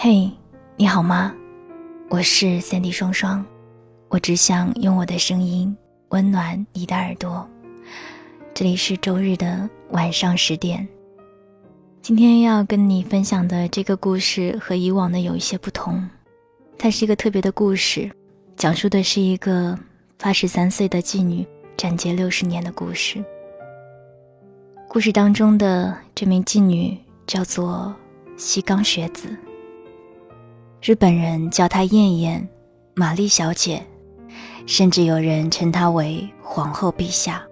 嘿，你好吗？我是三 D 双双，我只想用我的声音温暖你的耳朵。这里是周日的晚上十点。今天要跟你分享的这个故事和以往的有一些不同，它是一个特别的故事，讲述的是一个八十三岁的妓女斩劫六十年的故事。故事当中的这名妓女叫做西冈雪子。日本人叫她燕燕，玛丽小姐，甚至有人称她为皇后陛下。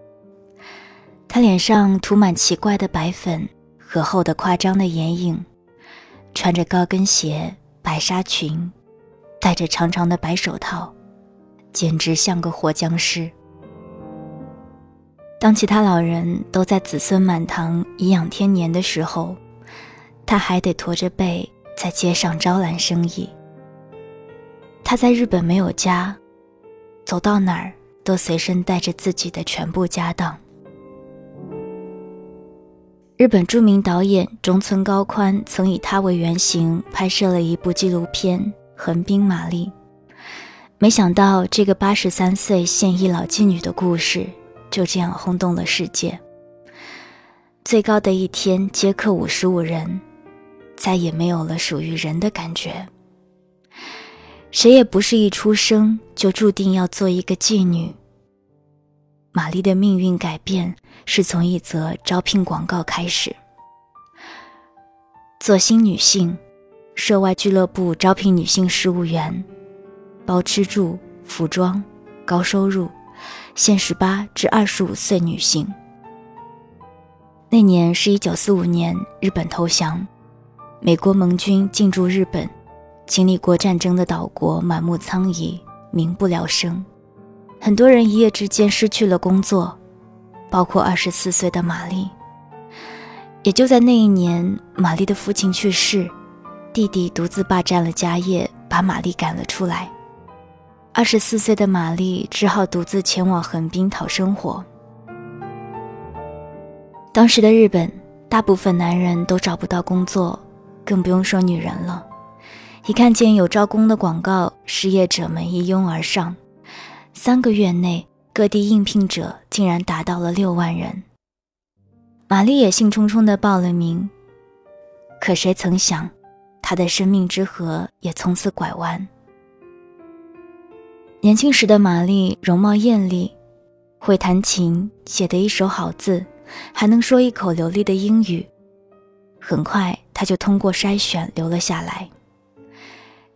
她脸上涂满奇怪的白粉和厚的夸张的眼影，穿着高跟鞋、白纱裙，戴着长长的白手套，简直像个活僵尸。当其他老人都在子孙满堂、颐养天年的时候，她还得驼着背。在街上招揽生意。他在日本没有家，走到哪儿都随身带着自己的全部家当。日本著名导演中村高宽曾以他为原型拍摄了一部纪录片《横滨玛丽》，没想到这个八十三岁现役老妓女的故事就这样轰动了世界。最高的一天接客五十五人。再也没有了属于人的感觉。谁也不是一出生就注定要做一个妓女。玛丽的命运改变是从一则招聘广告开始。做新女性，涉外俱乐部招聘女性事务员，包吃住、服装，高收入，限十八至二十五岁女性。那年是一九四五年，日本投降。美国盟军进驻日本，经历过战争的岛国满目苍夷，民不聊生。很多人一夜之间失去了工作，包括二十四岁的玛丽。也就在那一年，玛丽的父亲去世，弟弟独自霸占了家业，把玛丽赶了出来。二十四岁的玛丽只好独自前往横滨讨生活。当时的日本，大部分男人都找不到工作。更不用说女人了，一看见有招工的广告，失业者们一拥而上。三个月内，各地应聘者竟然达到了六万人。玛丽也兴冲冲地报了名，可谁曾想，她的生命之河也从此拐弯。年轻时的玛丽容貌艳丽，会弹琴，写得一手好字，还能说一口流利的英语。很快。他就通过筛选留了下来。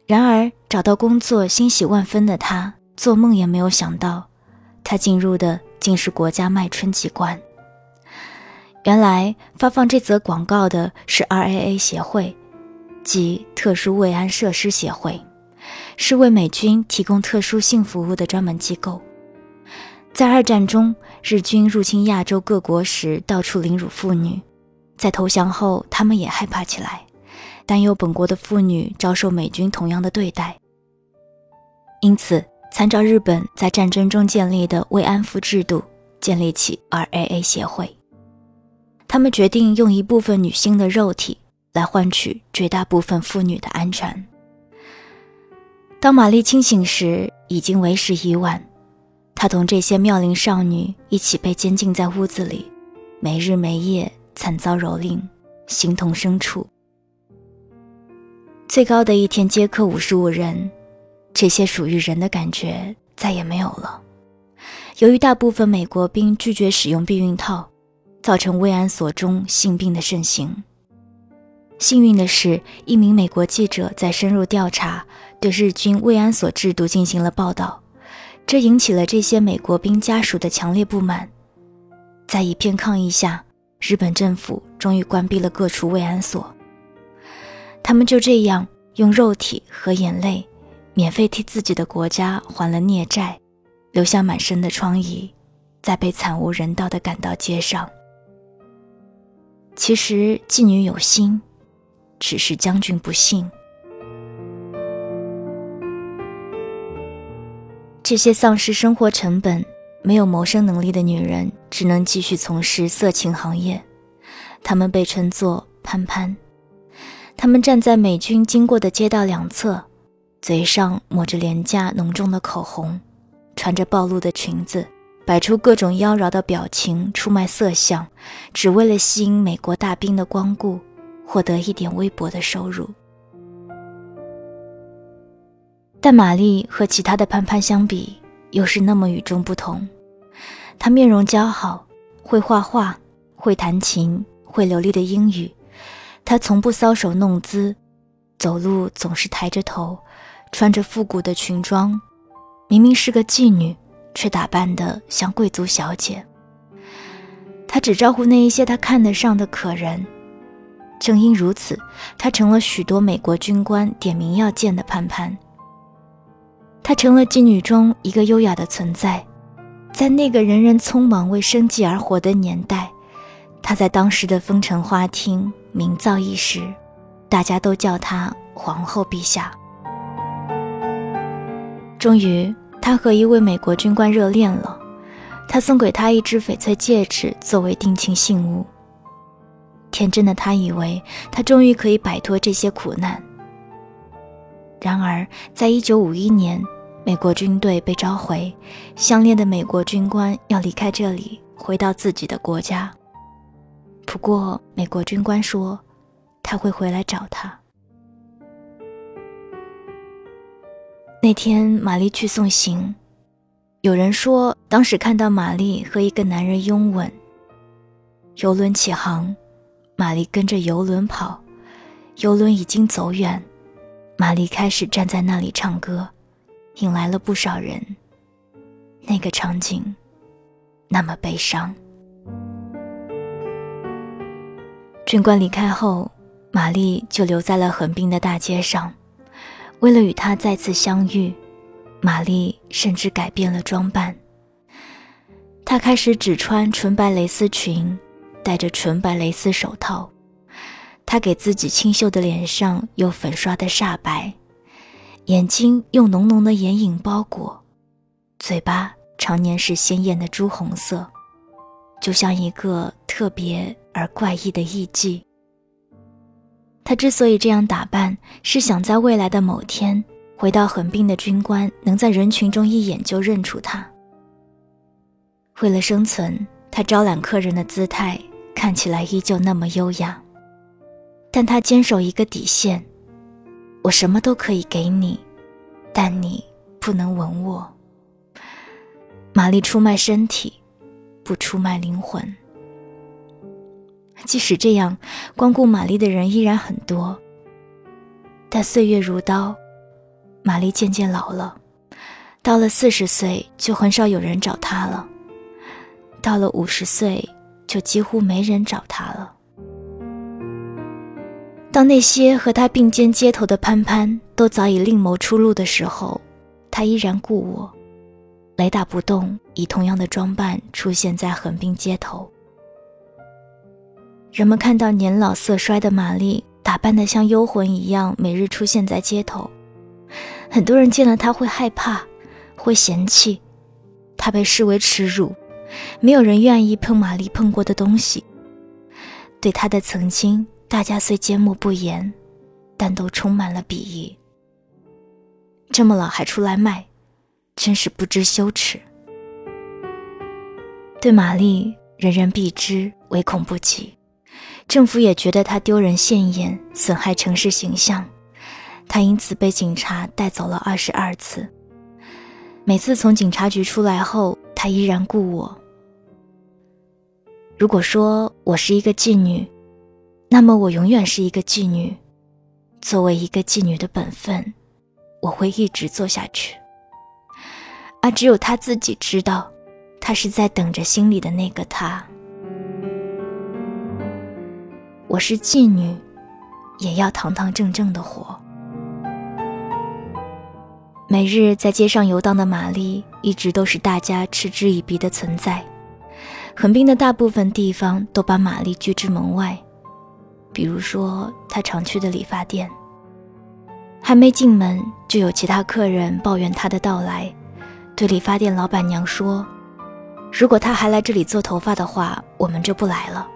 然而找到工作欣喜万分的他，做梦也没有想到，他进入的竟是国家卖春机关。原来发放这则广告的是 RAA 协会，即特殊慰安设施协会，是为美军提供特殊性服务的专门机构。在二战中，日军入侵亚洲各国时，到处凌辱妇女。在投降后，他们也害怕起来，担忧本国的妇女遭受美军同样的对待。因此，参照日本在战争中建立的慰安妇制度，建立起 RAA 协会。他们决定用一部分女性的肉体来换取绝大部分妇女的安全。当玛丽清醒时，已经为时已晚。她同这些妙龄少女一起被监禁在屋子里，没日没夜。惨遭蹂躏，形同牲畜。最高的一天接客五十五人，这些属于人的感觉再也没有了。由于大部分美国兵拒绝使用避孕套，造成慰安所中性病的盛行。幸运的是，一名美国记者在深入调查，对日军慰安所制度进行了报道，这引起了这些美国兵家属的强烈不满。在一片抗议下。日本政府终于关闭了各处慰安所，他们就这样用肉体和眼泪，免费替自己的国家还了孽债，留下满身的疮痍，再被惨无人道地赶到街上。其实妓女有心，只是将军不信。这些丧失生活成本。没有谋生能力的女人只能继续从事色情行业，她们被称作“潘潘”。他们站在美军经过的街道两侧，嘴上抹着廉价浓重的口红，穿着暴露的裙子，摆出各种妖娆的表情，出卖色相，只为了吸引美国大兵的光顾，获得一点微薄的收入。但玛丽和其他的潘潘相比，又是那么与众不同。她面容姣好，会画画，会弹琴，会流利的英语。她从不搔首弄姿，走路总是抬着头，穿着复古的裙装，明明是个妓女，却打扮得像贵族小姐。她只招呼那一些她看得上的可人，正因如此，她成了许多美国军官点名要见的潘潘。她成了妓女中一个优雅的存在，在那个人人匆忙为生计而活的年代，她在当时的风尘花厅。名噪一时，大家都叫她皇后陛下。终于，她和一位美国军官热恋了，他送给她一只翡翠戒指作为定情信物。天真的她以为，她终于可以摆脱这些苦难。然而，在一九五一年，美国军队被召回，相恋的美国军官要离开这里，回到自己的国家。不过，美国军官说，他会回来找他。那天，玛丽去送行，有人说，当时看到玛丽和一个男人拥吻。游轮起航，玛丽跟着游轮跑，游轮已经走远，玛丽开始站在那里唱歌，引来了不少人。那个场景，那么悲伤。军官离开后，玛丽就留在了横滨的大街上。为了与他再次相遇，玛丽甚至改变了装扮。她开始只穿纯白蕾丝裙，戴着纯白蕾丝手套。他给自己清秀的脸上有粉刷的煞白，眼睛用浓浓的眼影包裹，嘴巴常年是鲜艳的朱红色，就像一个特别。而怪异的艺妓。他之所以这样打扮，是想在未来的某天，回到横滨的军官能在人群中一眼就认出他。为了生存，他招揽客人的姿态看起来依旧那么优雅，但他坚守一个底线：我什么都可以给你，但你不能吻我。玛丽出卖身体，不出卖灵魂。即使这样，光顾玛丽的人依然很多。但岁月如刀，玛丽渐渐老了。到了四十岁，就很少有人找她了；到了五十岁，就几乎没人找她了。当那些和他并肩街头的潘潘都早已另谋出路的时候，他依然故我，雷打不动，以同样的装扮出现在横滨街头。人们看到年老色衰的玛丽打扮得像幽魂一样，每日出现在街头。很多人见了她会害怕，会嫌弃，她被视为耻辱。没有人愿意碰玛丽碰过的东西。对她的曾经，大家虽缄默不言，但都充满了鄙夷。这么老还出来卖，真是不知羞耻。对玛丽，人人避之，唯恐不及。政府也觉得她丢人现眼，损害城市形象，她因此被警察带走了二十二次。每次从警察局出来后，她依然故我。如果说我是一个妓女，那么我永远是一个妓女。作为一个妓女的本分，我会一直做下去。而只有他自己知道，他是在等着心里的那个他。我是妓女，也要堂堂正正的活。每日在街上游荡的玛丽，一直都是大家嗤之以鼻的存在。横滨的大部分地方都把玛丽拒之门外，比如说他常去的理发店。还没进门，就有其他客人抱怨他的到来，对理发店老板娘说：“如果他还来这里做头发的话，我们就不来了。”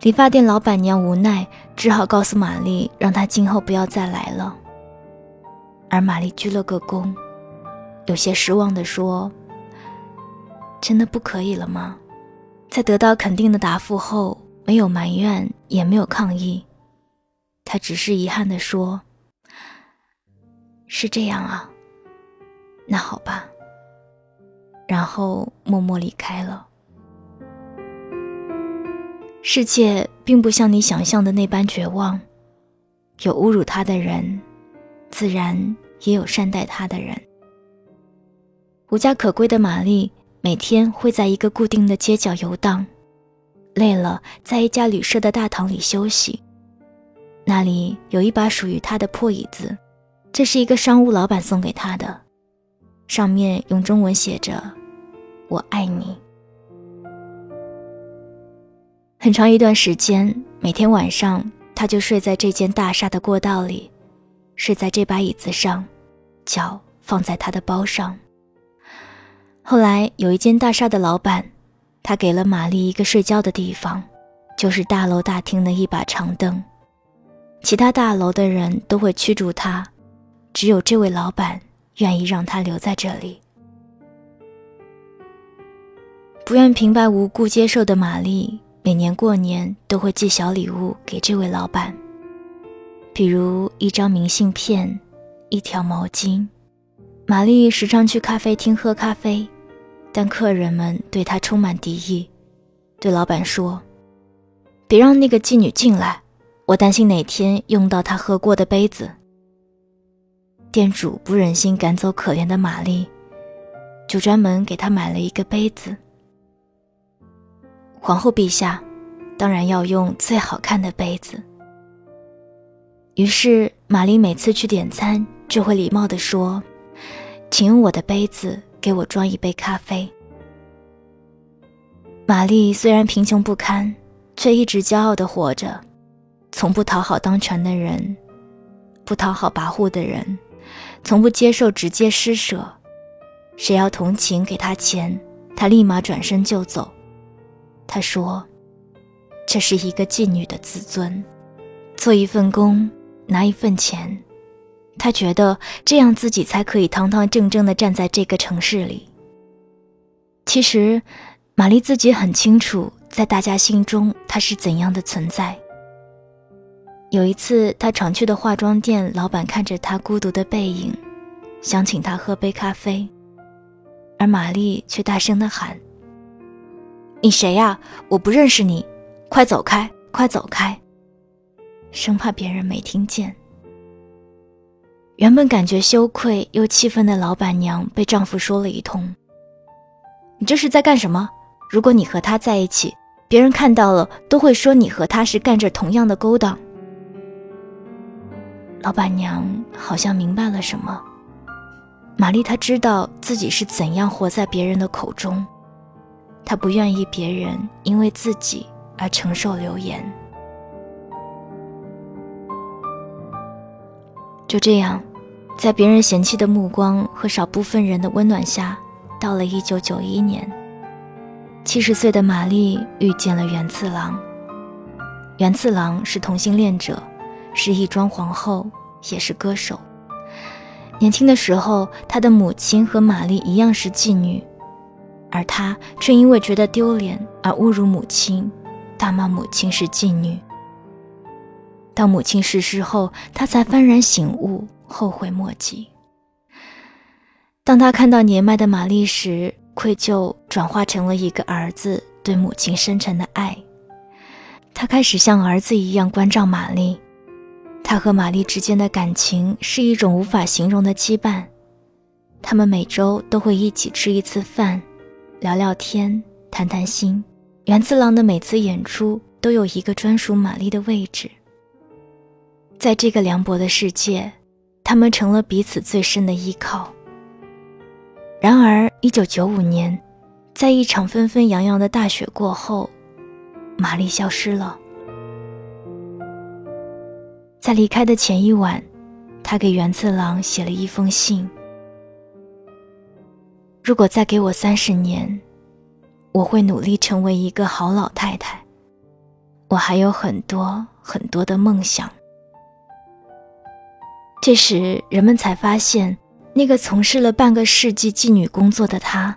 理发店老板娘无奈，只好告诉玛丽，让她今后不要再来了。而玛丽鞠了个躬，有些失望地说：“真的不可以了吗？”在得到肯定的答复后，没有埋怨，也没有抗议，他只是遗憾地说：“是这样啊，那好吧。”然后默默离开了。世界并不像你想象的那般绝望，有侮辱他的人，自然也有善待他的人。无家可归的玛丽每天会在一个固定的街角游荡，累了在一家旅社的大堂里休息。那里有一把属于他的破椅子，这是一个商务老板送给他的，上面用中文写着“我爱你”。很长一段时间，每天晚上，他就睡在这间大厦的过道里，睡在这把椅子上，脚放在他的包上。后来有一间大厦的老板，他给了玛丽一个睡觉的地方，就是大楼大厅的一把长凳。其他大楼的人都会驱逐他，只有这位老板愿意让他留在这里。不愿平白无故接受的玛丽。每年过年都会寄小礼物给这位老板，比如一张明信片、一条毛巾。玛丽时常去咖啡厅喝咖啡，但客人们对她充满敌意，对老板说：“别让那个妓女进来，我担心哪天用到她喝过的杯子。”店主不忍心赶走可怜的玛丽，就专门给她买了一个杯子。皇后陛下，当然要用最好看的杯子。于是玛丽每次去点餐，就会礼貌地说：“请用我的杯子给我装一杯咖啡。”玛丽虽然贫穷不堪，却一直骄傲地活着，从不讨好当权的人，不讨好跋扈的人，从不接受直接施舍。谁要同情给他钱，他立马转身就走。他说：“这是一个妓女的自尊，做一份工，拿一份钱。他觉得这样自己才可以堂堂正正地站在这个城市里。其实，玛丽自己很清楚，在大家心中她是怎样的存在。有一次，她常去的化妆店老板看着她孤独的背影，想请她喝杯咖啡，而玛丽却大声地喊。”你谁呀？我不认识你，快走开，快走开！生怕别人没听见。原本感觉羞愧又气愤的老板娘被丈夫说了一通：“你这是在干什么？如果你和他在一起，别人看到了都会说你和他是干着同样的勾当。”老板娘好像明白了什么。玛丽她知道自己是怎样活在别人的口中。她不愿意别人因为自己而承受流言。就这样，在别人嫌弃的目光和少部分人的温暖下，到了一九九一年，七十岁的玛丽遇见了元次郎。元次郎是同性恋者，是义庄皇后，也是歌手。年轻的时候，他的母亲和玛丽一样是妓女。而他却因为觉得丢脸而侮辱母亲，大骂母亲是妓女。当母亲逝世后，他才幡然醒悟，后悔莫及。当他看到年迈的玛丽时，愧疚转化成了一个儿子对母亲深沉的爱。他开始像儿子一样关照玛丽，他和玛丽之间的感情是一种无法形容的羁绊。他们每周都会一起吃一次饭。聊聊天，谈谈心。元次郎的每次演出都有一个专属玛丽的位置。在这个凉薄的世界，他们成了彼此最深的依靠。然而，一九九五年，在一场纷纷扬扬的大雪过后，玛丽消失了。在离开的前一晚，他给元次郎写了一封信。如果再给我三十年，我会努力成为一个好老太太。我还有很多很多的梦想。这时，人们才发现，那个从事了半个世纪妓女工作的她，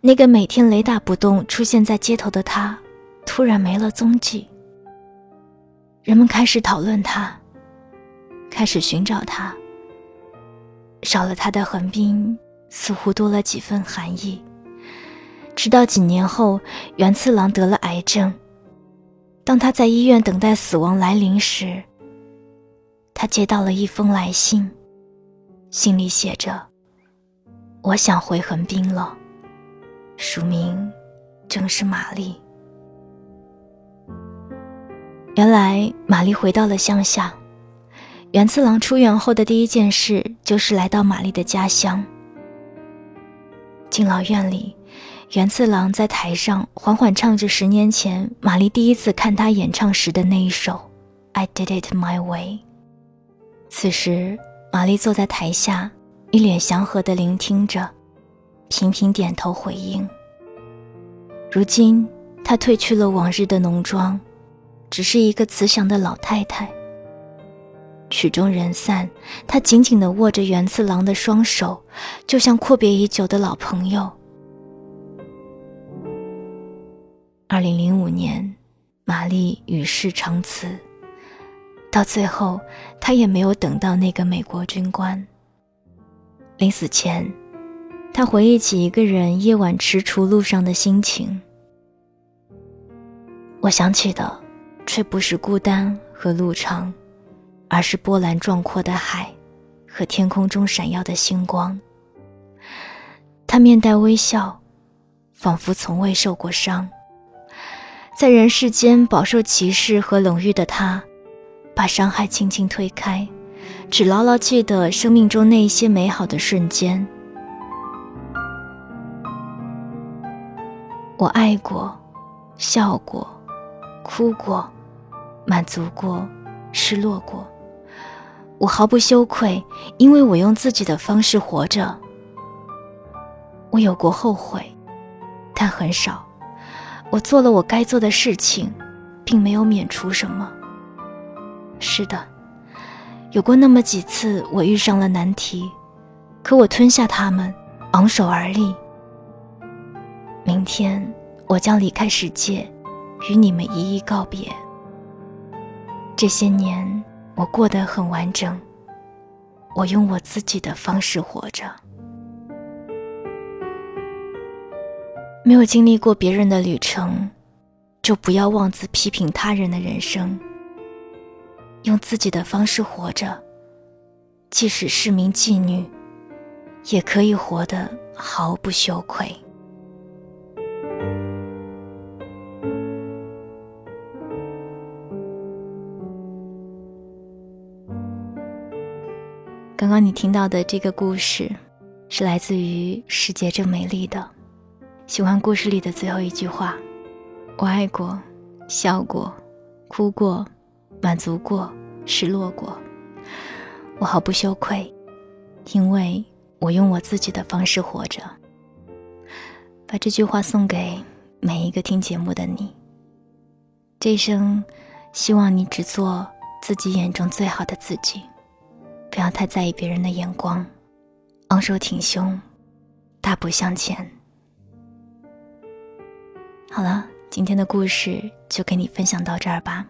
那个每天雷打不动出现在街头的她，突然没了踪迹。人们开始讨论她，开始寻找她。少了她的横滨，似乎多了几分寒意。直到几年后，原次郎得了癌症。当他在医院等待死亡来临时，他接到了一封来信，信里写着：“我想回横滨了。”署名正是玛丽。原来玛丽回到了乡下。原次郎出院后的第一件事就是来到玛丽的家乡。敬老院里，原次郎在台上缓缓唱着十年前玛丽第一次看他演唱时的那一首《I Did It My Way》。此时，玛丽坐在台下，一脸祥和地聆听着，频频点头回应。如今，她褪去了往日的浓妆，只是一个慈祥的老太太。曲终人散，她紧紧地握着原次郎的双手，就像阔别已久的老朋友。二零零五年，玛丽与世长辞。到最后，他也没有等到那个美国军官。临死前，他回忆起一个人夜晚踟蹰路上的心情。我想起的，却不是孤单和路长，而是波澜壮阔的海，和天空中闪耀的星光。他面带微笑，仿佛从未受过伤。在人世间饱受歧视和冷遇的他。把伤害轻轻推开，只牢牢记得生命中那一些美好的瞬间。我爱过，笑过，哭过，满足过，失落过。我毫不羞愧，因为我用自己的方式活着。我有过后悔，但很少。我做了我该做的事情，并没有免除什么。是的，有过那么几次，我遇上了难题，可我吞下它们，昂首而立。明天，我将离开世界，与你们一一告别。这些年，我过得很完整，我用我自己的方式活着。没有经历过别人的旅程，就不要妄自批评他人的人生。用自己的方式活着，即使是名妓女，也可以活得毫不羞愧。刚刚你听到的这个故事，是来自于《世界正美丽》的。喜欢故事里的最后一句话：“我爱过，笑过，哭过。”满足过，失落过，我毫不羞愧，因为我用我自己的方式活着。把这句话送给每一个听节目的你。这一生，希望你只做自己眼中最好的自己，不要太在意别人的眼光，昂首挺胸，大步向前。好了，今天的故事就给你分享到这儿吧。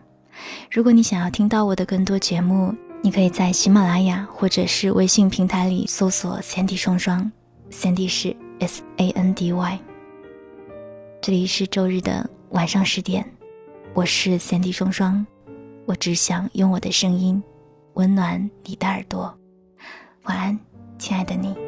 如果你想要听到我的更多节目，你可以在喜马拉雅或者是微信平台里搜索 “Sandy 双双 ”，Sandy 是 S A N D Y。这里是周日的晚上十点，我是 Sandy 双双，我只想用我的声音温暖你的耳朵。晚安，亲爱的你。